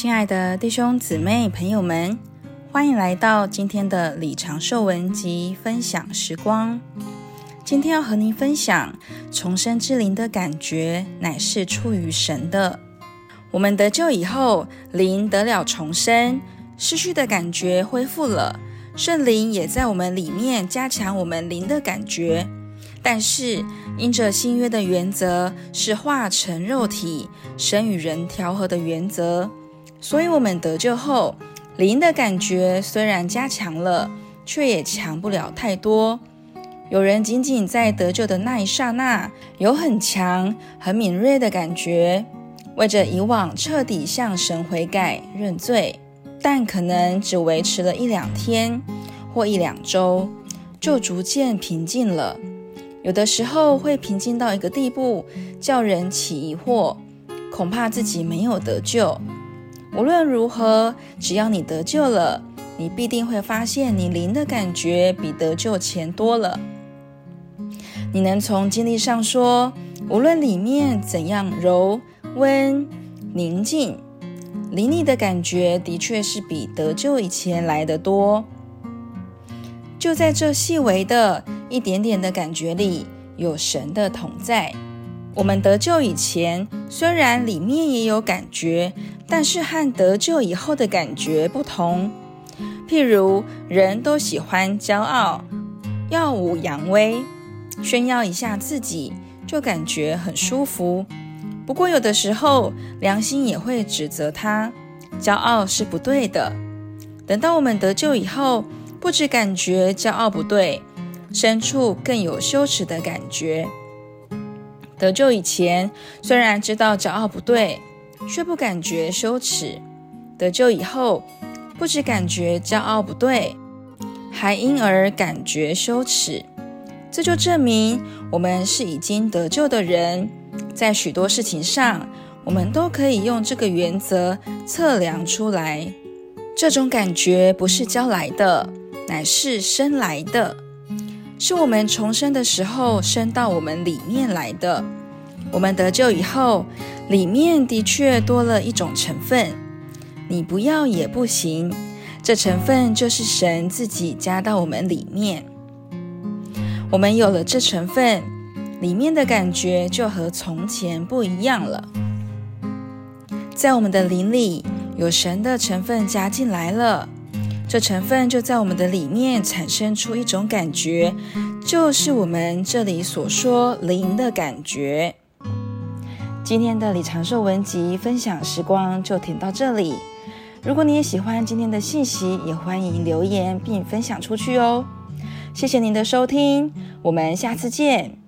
亲爱的弟兄姊妹、朋友们，欢迎来到今天的李长寿文集分享时光。今天要和您分享重生之灵的感觉，乃是出于神的。我们得救以后，灵得了重生，失去的感觉恢复了，圣灵也在我们里面加强我们灵的感觉。但是，因着新约的原则是化成肉体，神与人调和的原则，所以我们得救后，灵的感觉虽然加强了，却也强不了太多。有人仅仅在得救的那一刹那，有很强、很敏锐的感觉，为着以往彻底向神悔改认罪，但可能只维持了一两天或一两周，就逐渐平静了。有的时候会平静到一个地步，叫人起疑惑，恐怕自己没有得救。无论如何，只要你得救了，你必定会发现你灵的感觉比得救前多了。你能从经历上说，无论里面怎样柔温宁静，灵里的感觉的确是比得救以前来得多。就在这细微的。一点点的感觉里有神的同在。我们得救以前，虽然里面也有感觉，但是和得救以后的感觉不同。譬如，人都喜欢骄傲、耀武扬威，炫耀一下自己，就感觉很舒服。不过，有的时候良心也会指责他，骄傲是不对的。等到我们得救以后，不只感觉骄傲不对。深处更有羞耻的感觉。得救以前，虽然知道骄傲不对，却不感觉羞耻；得救以后，不只感觉骄傲不对，还因而感觉羞耻。这就证明我们是已经得救的人，在许多事情上，我们都可以用这个原则测量出来。这种感觉不是教来的，乃是生来的。是我们重生的时候生到我们里面来的。我们得救以后，里面的确多了一种成分，你不要也不行。这成分就是神自己加到我们里面。我们有了这成分，里面的感觉就和从前不一样了。在我们的灵里，有神的成分加进来了。这成分就在我们的里面产生出一种感觉，就是我们这里所说灵的感觉。今天的李长寿文集分享时光就停到这里。如果你也喜欢今天的信息，也欢迎留言并分享出去哦。谢谢您的收听，我们下次见。